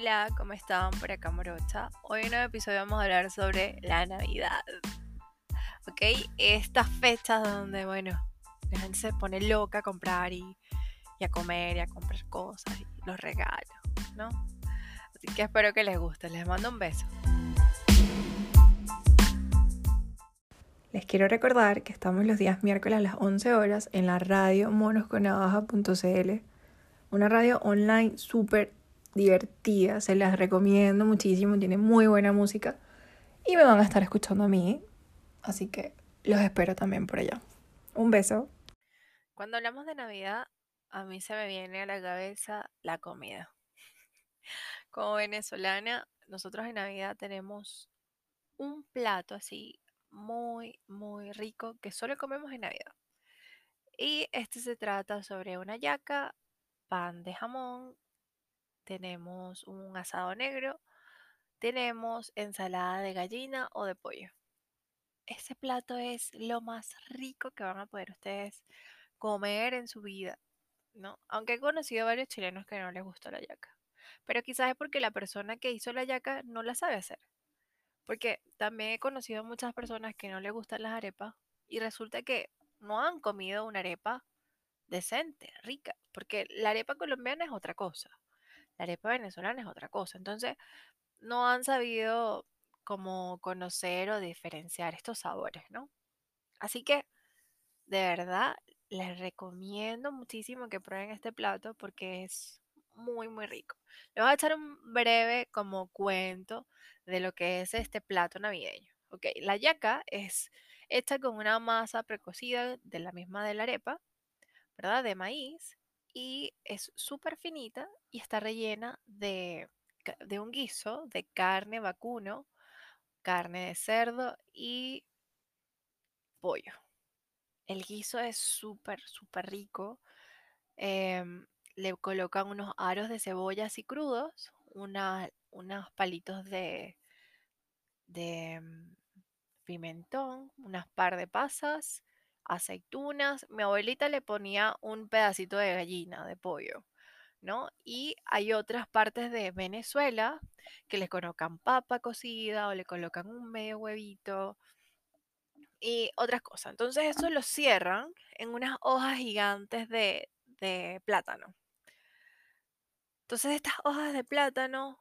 Hola, ¿cómo están? Por acá Morocha. Hoy en un episodio vamos a hablar sobre la Navidad. ¿Ok? Estas fechas donde, bueno, la gente se pone loca a comprar y, a comer y a comprar cosas y los regalos, ¿no? Así que espero que les guste. Les mando un beso. Les quiero recordar que estamos los días miércoles a las 11 horas en la radio monosconavaja.cl, una radio online súper divertida, se las recomiendo muchísimo, tiene muy buena música y me van a estar escuchando a mí, así que los espero también por allá. Un beso. Cuando hablamos de Navidad, a mí se me viene a la cabeza la comida. Como venezolana, nosotros en Navidad tenemos un plato así muy, muy rico que solo comemos en Navidad. Y este se trata sobre una yaca, pan de jamón, tenemos un asado negro, tenemos ensalada de gallina o de pollo. Ese plato es lo más rico que van a poder ustedes comer en su vida, ¿no? Aunque he conocido varios chilenos que no les gustó la yaca. Pero quizás es porque la persona que hizo la yaca no la sabe hacer. Porque también he conocido muchas personas que no les gustan las arepas y resulta que no han comido una arepa decente, rica, porque la arepa colombiana es otra cosa, la arepa venezolana es otra cosa. Entonces, no han sabido como conocer o diferenciar estos sabores, ¿no? Así que, de verdad, les recomiendo muchísimo que prueben este plato porque es muy, muy rico. Les voy a echar un breve como cuento de lo que es este plato navideño. Ok, la yaca es hecha con una masa precocida de la misma de la arepa, ¿verdad? De maíz y es súper finita y está rellena de, de un guiso de carne vacuno, carne de cerdo y pollo. El guiso es súper, súper rico. Em, le colocan unos aros de cebolla así crudos, unos palitos de, de mm, pimentón, unas par de pasas, aceitunas. Mi abuelita le ponía un pedacito de gallina, de pollo, ¿no? Y hay otras partes de Venezuela que le colocan papa cocida o le colocan un medio huevito y otras cosas. Entonces eso lo cierran en unas hojas gigantes de, de plátano. Entonces estas hojas de plátano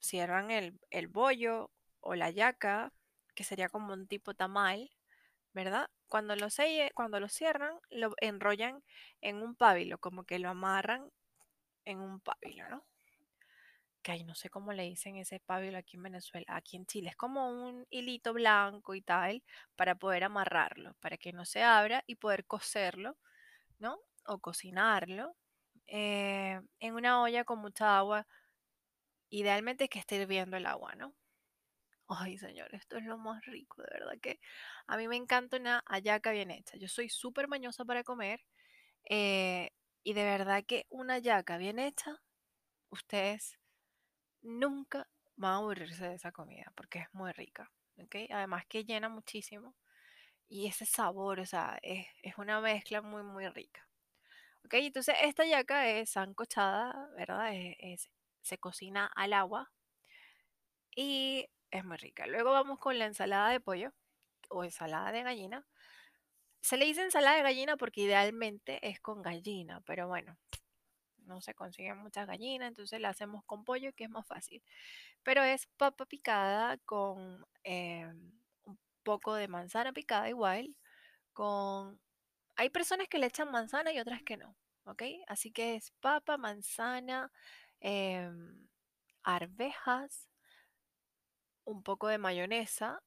cierran el, el bollo o la yaca, que sería como un tipo tamal, ¿verdad? Cuando lo, selle, cuando lo cierran, lo enrollan en un pábilo, como que lo amarran en un pábilo, ¿no? Que ahí no sé cómo le dicen ese pábilo aquí en Venezuela, aquí en Chile. Es como un hilito blanco y tal, para poder amarrarlo, para que no se abra y poder coserlo, ¿no? O cocinarlo eh, en una olla con mucha agua. Idealmente que esté hirviendo el agua, ¿no? Ay, señor, esto es lo más rico, de verdad que a mí me encanta una hallaca bien hecha. Yo soy súper mañosa para comer eh, y de verdad que una hallaca bien hecha, ustedes nunca van a aburrirse de esa comida porque es muy rica, ¿ok? Además que llena muchísimo y ese sabor, o sea, es, es una mezcla muy, muy rica. ¿Ok? Entonces esta yaca es sancochada, ¿verdad? Es- se cocina al agua y es muy rica. Luego vamos con la ensalada de pollo o ensalada de gallina. Se le dice ensalada de gallina porque idealmente es con gallina, pero bueno, no se consiguen muchas gallinas, entonces la hacemos con pollo que es más fácil. Pero es papa picada con em, un poco de manzana picada igual, con... Hay personas que le echan manzana y otras que no, ¿ok? Así que es papa, manzana, em, arvejas, un poco de mayonesa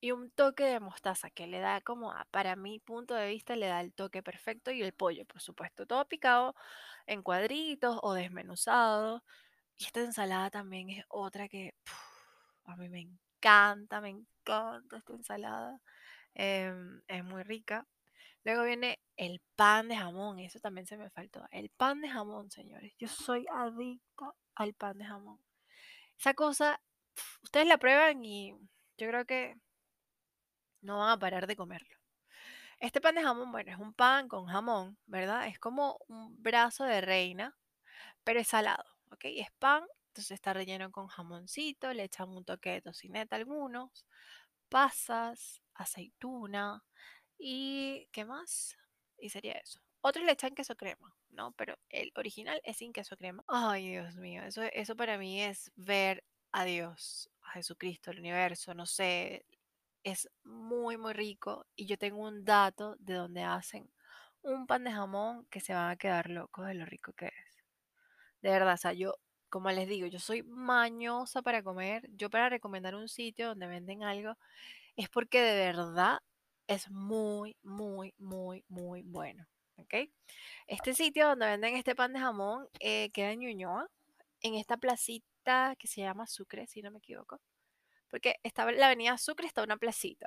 y un toque de mostaza que le da como, a- para mi punto de vista, le da el toque perfecto y el pollo, por supuesto, todo picado en cuadritos o desmenuzado. Y esta ensalada también es otra que a mí me encanta, me encanta esta ensalada. em, es muy rica. Luego viene el pan de jamón, eso también se me faltó. El pan de jamón, señores. Yo soy adicta al pan de jamón. Esa cosa, ustedes la prueban y yo creo que no van a parar de comerlo. Este pan de jamón, bueno, es un pan con jamón, ¿verdad? Es como un brazo de reina, pero es salado, ¿ok? Es pan Entonces está relleno con jamoncito, le echan un toque de tocineta algunos, pasas, aceituna y ¿qué más? Y sería eso. Otros le echan queso crema, ¿no? Pero el original es sin queso crema. Ay, Dios mío, eso, eso para mí es ver a Dios, a Jesucristo, el universo, no sé, es muy, muy rico. Y yo tengo un dato de donde hacen un pan de jamón que se van a quedar locos de lo rico que es. De verdad, o sea, yo, como les digo, yo soy mañosa para comer. Yo para recomendar un sitio donde venden algo es porque de verdad es muy, muy, muy, muy bueno. ¿Ok? Este sitio donde venden este pan de jamón eh, queda en Ñuñoa, en esta placita que se llama Sucre, si no me equivoco. Porque está la avenida Sucre está una placita.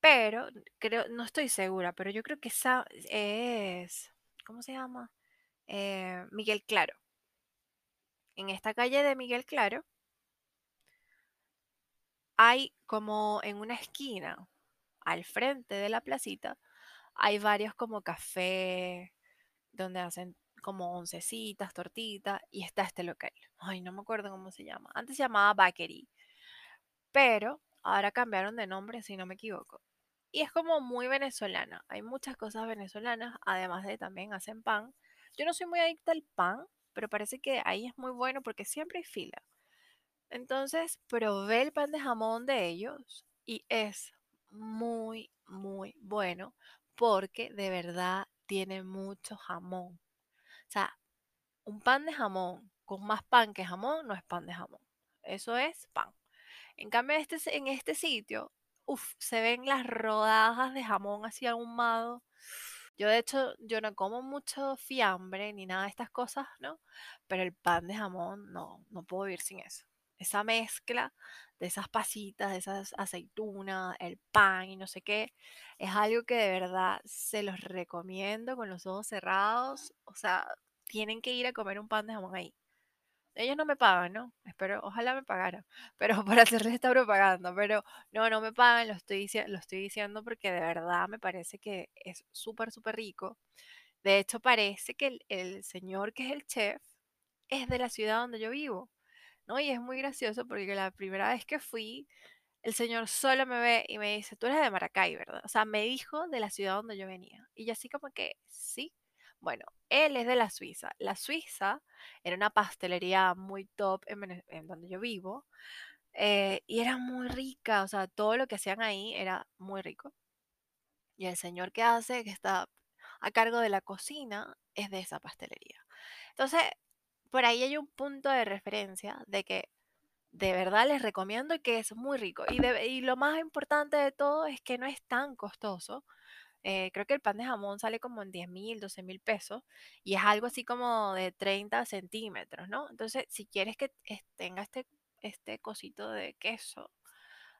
Pero, creo, no estoy segura, pero yo creo que esa es, ¿cómo se llama? Eh, Miguel Claro. En esta calle de Miguel Claro hay como en una esquina, al frente de la placita, hay varios como café donde hacen como oncecitas, tortitas, y está este local. Ay, no me acuerdo cómo se llama. Antes se llamaba Bakery, pero ahora cambiaron de nombre, si no me equivoco. Y es como muy venezolana. Hay muchas cosas venezolanas, además de también hacen pan. Yo no soy muy adicta al pan, pero parece que ahí es muy bueno porque siempre hay fila. Entonces probé el pan de jamón de ellos y es muy, muy bueno porque de verdad tiene mucho jamón. O sea, un pan de jamón con más pan que jamón no es pan de jamón. Eso es pan. En cambio, este, en este sitio, uf, se ven las rodajas de jamón así ahumado. Yo de hecho, yo no como mucho fiambre ni nada de estas cosas, ¿no? Pero el pan de jamón, no, no puedo vivir sin eso. Esa mezcla de esas pasitas, de esas aceitunas, el pan y no sé qué, es algo que de verdad se los recomiendo con los ojos cerrados. O sea, tienen que ir a comer un pan de jamón ahí. Ellos no me pagan, ¿no? Espero, ojalá me pagaran, pero para hacerles esta propaganda, pero no, no me pagan, lo estoy, lo estoy diciendo porque de verdad me parece que es súper, súper rico. De hecho, parece que el, el señor que es el chef es de la ciudad donde yo vivo, ¿no? Y es muy gracioso porque la primera vez que fui, el señor solo me ve y me dice, tú eres de Maracay, ¿verdad? O sea, me dijo de la ciudad donde yo venía. Y yo así como que, sí. Bueno, él es de la Suiza. La Suiza era una pastelería muy top en, donde yo vivo. Eh, y era muy rica, o sea, todo lo que hacían ahí era muy rico. Y el señor que hace, que está a cargo de la cocina, es de esa pastelería. Entonces, por ahí hay un punto de referencia de que de verdad les recomiendo y que es muy rico. Y, lo más importante de todo es que no es tan costoso. Eh, creo que el pan de jamón sale como en 10 mil, 12 mil pesos y es algo así como de 30 centímetros, ¿no? Entonces, si quieres que tenga este, este cosito de queso,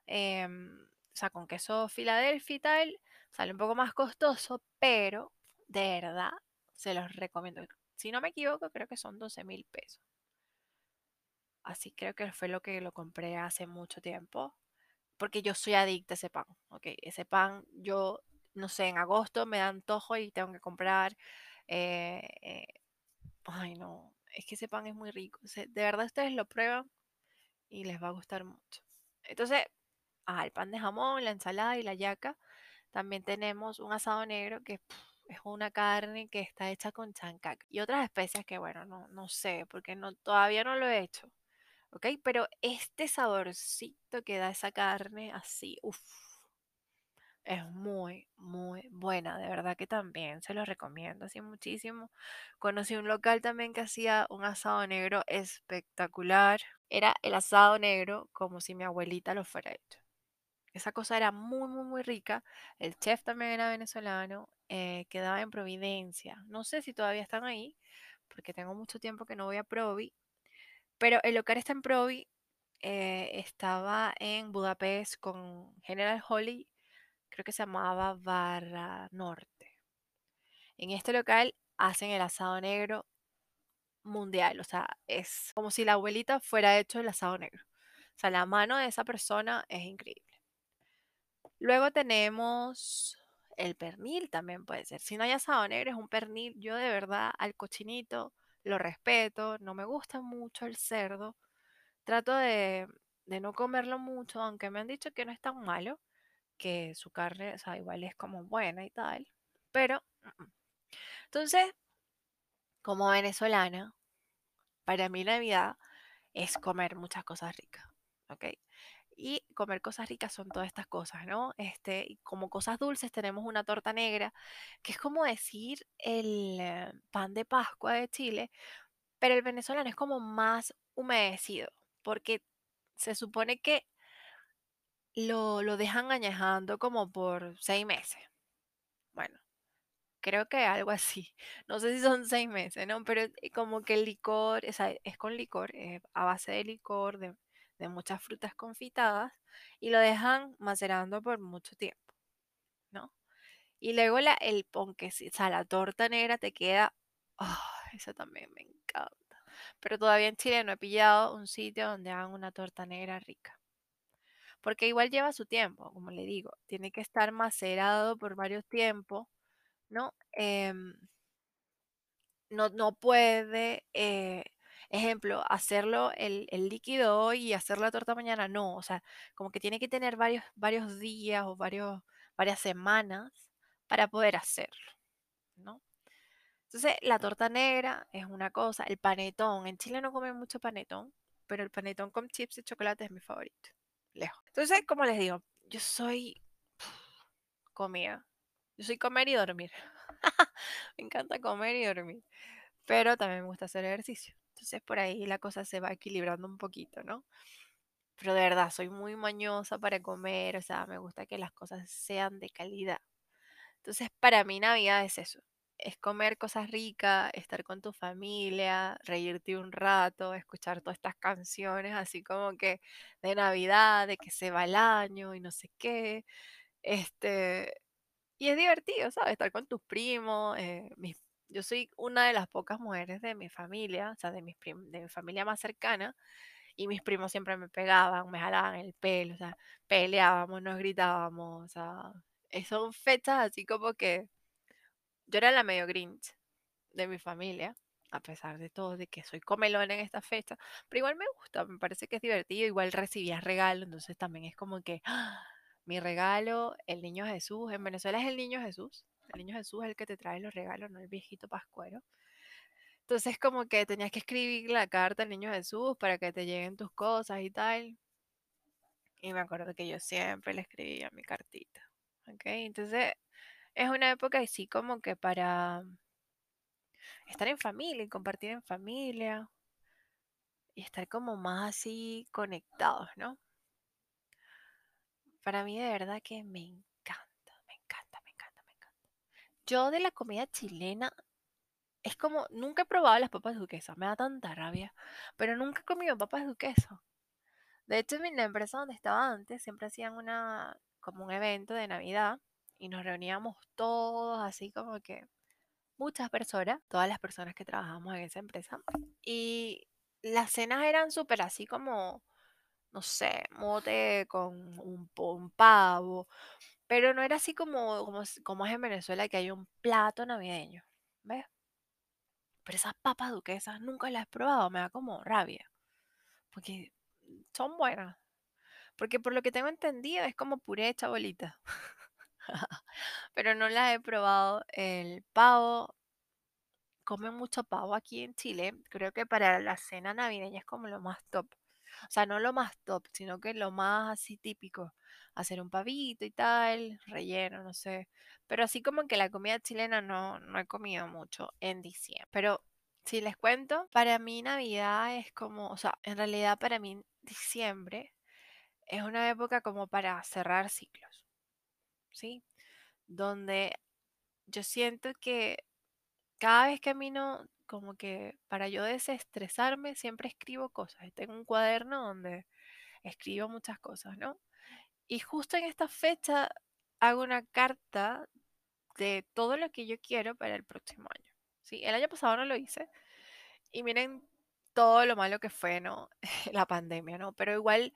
em, o sea, con queso Filadelfia y tal, sale un poco más costoso, pero de verdad se los recomiendo. Si no me equivoco, creo que son 12 mil pesos. Así creo que fue lo que lo compré hace mucho tiempo. Porque yo soy adicta a ese pan. Ok, ese pan yo no sé, en agosto me da antojo y tengo que comprar. Eh, eh, ay, no, es que ese pan es muy rico. de verdad ustedes lo prueban y les va a gustar mucho. Entonces, ah, el pan de jamón, la ensalada y la yaca. También tenemos un asado negro que es una carne que está hecha con chancac y otras especias que, bueno, no, no sé, porque no, todavía no lo he hecho. ¿Ok? Pero este saborcito que da esa carne así, uff es muy, muy buena, de verdad que también se los recomiendo así muchísimo. Conocí un local también que hacía un asado negro espectacular. Era el asado negro como si mi abuelita lo fuera hecho. Esa cosa era muy, muy, muy rica. El chef también era venezolano, eh, quedaba en Providencia. No sé si todavía están ahí, porque tengo mucho tiempo que no voy a Provi. Pero el local está en Provi. Eh, estaba en Budapest con General Holly creo que se llamaba Barra Norte. En este local hacen el asado negro mundial, o sea, es como si la abuelita fuera hecho el asado negro. O sea, la mano de esa persona es increíble. Luego tenemos el pernil también puede ser. Si no hay asado negro, es un pernil. Yo de verdad al cochinito lo respeto, no me gusta mucho el cerdo, trato de, de no comerlo mucho, aunque me han dicho que no es tan malo, que su carne, o sea, igual es como buena y tal, pero, entonces, como venezolana, para mí Navidad es comer muchas cosas ricas, ¿ok? Y comer cosas ricas son todas estas cosas, ¿no? Este, como cosas dulces tenemos una torta negra, que es como decir el eh, pan de Pascua de Chile, pero el venezolano es como más humedecido, porque se supone que lo, lo dejan añejando como por seis meses. Bueno, creo que algo así. No sé si son seis meses, ¿no? Pero eh, como que el licor, o sea, es con licor, eh, a base de licor, de, de muchas frutas confitadas, y lo dejan macerando por mucho tiempo, ¿no? Y luego la, el ponque, o sea, la torta negra te queda, eso también me encanta. Pero todavía en Chile no he pillado un sitio donde hagan una torta negra rica. Porque igual lleva su tiempo, como le digo, tiene que estar macerado por varios tiempos, ¿no? Em, no, no puede, eh, ejemplo, hacerlo el, el líquido hoy y hacer la torta mañana, no, o sea, como que tiene que tener varios, varios días o varios, varias semanas para poder hacerlo, ¿no? Entonces, la torta negra es una cosa, el panetón, en Chile no comen mucho panetón, pero el panetón con chips de chocolate es mi favorito, lejos. Entonces, como les digo, yo soy comida, yo soy comer y dormir. me encanta comer y dormir, pero también me gusta hacer ejercicio. Entonces, por ahí la cosa se va equilibrando un poquito, ¿no? Pero de verdad, soy muy mañosa para comer, o sea, me gusta que las cosas sean de calidad. Entonces, para mí Navidad es eso, es comer cosas ricas, estar con tu familia, reírte un rato, escuchar todas estas canciones así como que de Navidad, de que se va el año y no sé qué. Este, y es divertido, ¿sabes? Estar con tus primos. eh, mis- yo soy una de las pocas mujeres de mi familia, o sea, de, mis de mi familia más cercana, y mis primos siempre me pegaban, me jalaban el pelo, o sea, peleábamos, nos gritábamos, o sea, eh, son fechas así como que yo era la medio Grinch de mi familia, a pesar de todo, de que soy comelona en esta fecha, pero igual me gusta, me parece que es divertido, igual recibía regalo, entonces también es como que ¡ah! mi regalo, el niño Jesús, en Venezuela es el niño Jesús, el niño Jesús es el que te trae los regalos, no el viejito pascuero. Entonces como que tenías que escribir la carta al niño Jesús para que te lleguen tus cosas y tal. Y me acuerdo que yo siempre le escribía mi cartita. ¿Ok? Entonces es una época así como que para estar en familia y compartir en familia y estar como más así conectados, ¿no? Para mí de verdad que me encanta, me encanta, me encanta, me encanta. Yo de la comida chilena es como, nunca he probado las papas duquesas, me da tanta rabia, pero nunca he comido papas duquesas. De hecho, en la empresa donde estaba antes siempre hacían una, como un evento de Navidad y nos reuníamos todos así como que muchas personas, todas las personas que trabajamos en esa empresa. Y las cenas eran súper así como, no sé, mote con un, pavo, pero no era así como, como, como es en Venezuela que hay un plato navideño, ¿ves? Pero esas papas duquesas nunca las he probado, me da como rabia, porque son buenas. Porque por lo que tengo entendido es como puré hecha bolita, pero no las he probado. El pavo comen mucho pavo aquí en Chile. Creo que para la cena navideña es como lo más top. O sea, no lo más top, sino que lo más así típico. Hacer un pavito y tal, relleno, no sé. Pero así como que la comida chilena no, no he comido mucho en diciembre. Pero si les cuento, para mí Navidad es como, o sea, en realidad para mí diciembre es una época como para cerrar ciclos, ¿sí? Donde yo siento que cada vez camino, como que para yo desestresarme, siempre escribo cosas. Tengo un cuaderno donde escribo muchas cosas, ¿no? Y justo en esta fecha hago una carta de todo lo que yo quiero para el próximo año. Sí, el año pasado no lo hice y miren todo lo malo que fue, ¿no? La pandemia, ¿no? Pero igual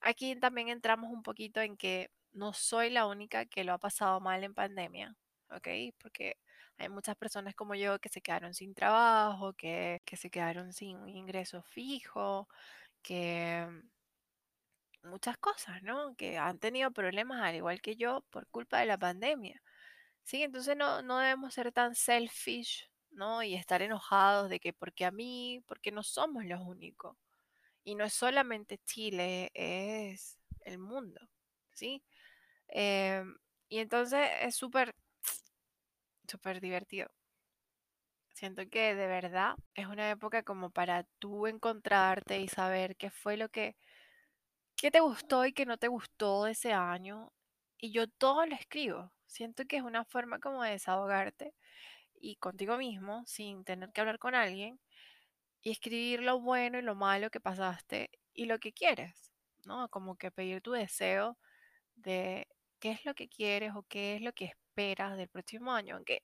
aquí también entramos un poquito en que no soy la única que lo ha pasado mal en pandemia. ¿ok? Porque hay muchas personas como yo que se quedaron sin trabajo, que, que se quedaron sin un ingreso fijo, que muchas cosas, ¿no? Que han tenido problemas al igual que yo por culpa de la pandemia. Sí, entonces no, no debemos ser tan selfish, ¿no? Y estar enojados de que porque a mí, porque no somos los únicos. Y no es solamente Chile, es el mundo, ¿sí? Em, y entonces es súper, súper divertido. Siento que de verdad es una época como para tú encontrarte y saber qué fue lo que, qué te gustó y qué no te gustó ese año. Y yo todo lo escribo. Siento que es una forma como de desahogarte y contigo mismo sin tener que hablar con alguien y escribir lo bueno y lo malo que pasaste y lo que quieres, ¿no? Como que pedir tu deseo de qué es lo que quieres o qué es lo que esperas del próximo año, aunque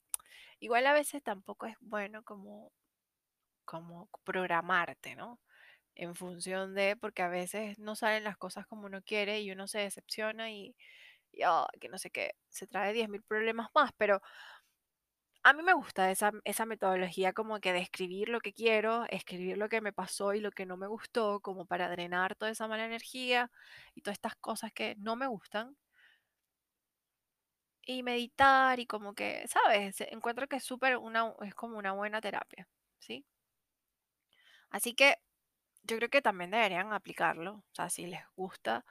igual a veces tampoco es bueno como, como programarte, ¿no? En función de, porque a veces no salen las cosas como uno quiere y uno se decepciona y, ah, que no sé qué, se trae 10.000 problemas más, pero a mí me gusta esa, esa metodología como que de escribir lo que quiero, escribir lo que me pasó y lo que no me gustó, como para drenar toda esa mala energía y todas estas cosas que no me gustan. Y meditar y como que, ¿sabes? Encuentro que es súper una, es como una buena terapia, ¿sí? Así que yo creo que también deberían aplicarlo, o sea, si les gusta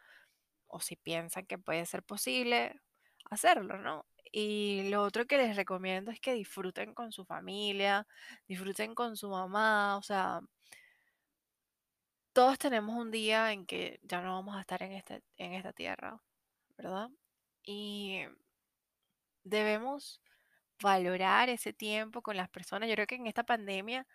o si piensan que puede ser posible, hacerlo, ¿no? Y lo otro que les recomiendo es que disfruten con su familia, disfruten con su mamá, o sea, todos tenemos un día en que ya no vamos a estar en, este, en esta tierra, ¿verdad? Y debemos valorar ese tiempo con las personas. Yo creo que en esta pandemia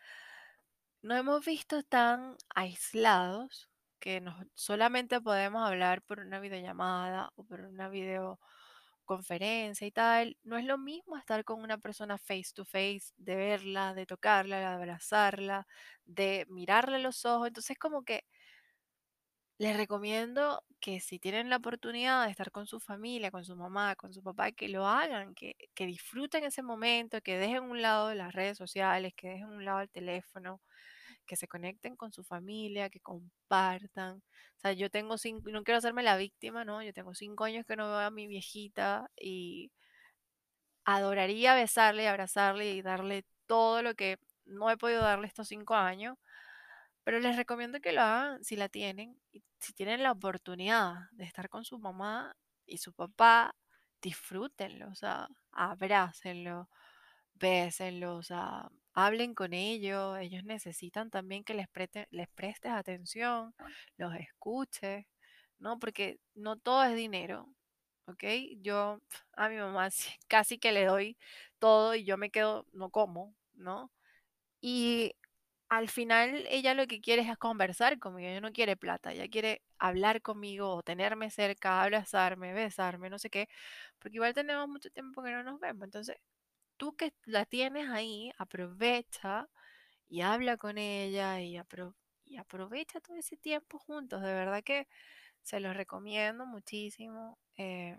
nos hemos visto tan aislados que nos, solamente podemos hablar por una videollamada o por una videoconferencia y tal. No es lo mismo estar con una persona face to face, de verla, de tocarla, de abrazarla, de mirarle los ojos. Entonces como que les recomiendo que si tienen la oportunidad de estar con su familia, con su mamá, con su papá, que lo hagan, que, que disfruten ese momento, que dejen un lado las redes sociales, que dejen un lado el teléfono, que se conecten con su familia, que compartan. O sea, yo tengo cinco, no quiero hacerme la víctima, ¿no? Yo tengo cinco años que no veo a mi viejita y adoraría besarle abrazarle y darle todo lo que no he podido darle estos cinco años pero les recomiendo que lo hagan si la tienen, si tienen la oportunidad de estar con su mamá y su papá, disfrútenlo, o sea, abrácenlo, bésenlo, o sea, hablen con ellos, ellos necesitan también que les, les prestes atención, los escuches, ¿no? Porque no todo es dinero, ¿ok? Yo a mi mamá casi que le doy todo y yo me quedo, no como, ¿no? Y al final ella lo que quiere es conversar conmigo, ella no quiere plata, ella quiere hablar conmigo o tenerme cerca, abrazarme, besarme, no sé qué, porque igual tenemos mucho tiempo que no nos vemos. Entonces, tú que la tienes ahí, aprovecha y habla con ella y, y aprovecha todo ese tiempo juntos. De verdad que se los recomiendo muchísimo. Em,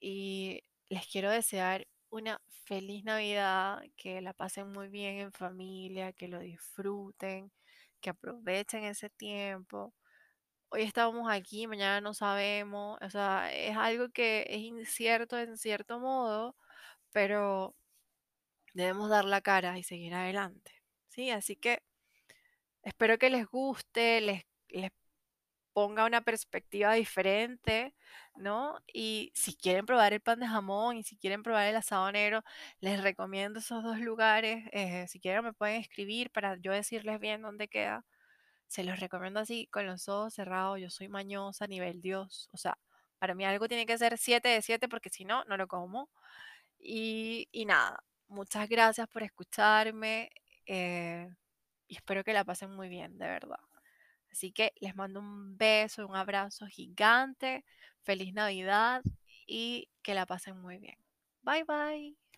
y les quiero desear una feliz Navidad, que la pasen muy bien en familia, que lo disfruten, que aprovechen ese tiempo. Hoy estamos aquí, mañana no sabemos, o sea, es algo que es incierto en cierto modo, pero debemos dar la cara y seguir adelante. ¿Sí? Así que espero que les guste, les, les ponga una perspectiva diferente, ¿no? Y si quieren probar el pan de jamón y si quieren probar el asado negro, les recomiendo esos dos lugares. Eh, si quieren me pueden escribir para yo decirles bien dónde queda. Se los recomiendo así, con los ojos cerrados. Yo soy mañosa a nivel Dios. O sea, para mí algo tiene que ser 7 de 7 porque si no, no lo como. Y, nada, muchas gracias por escucharme eh, y espero que la pasen muy bien, de verdad. Así que les mando un beso, un abrazo gigante, feliz Navidad y que la pasen muy bien. Bye bye.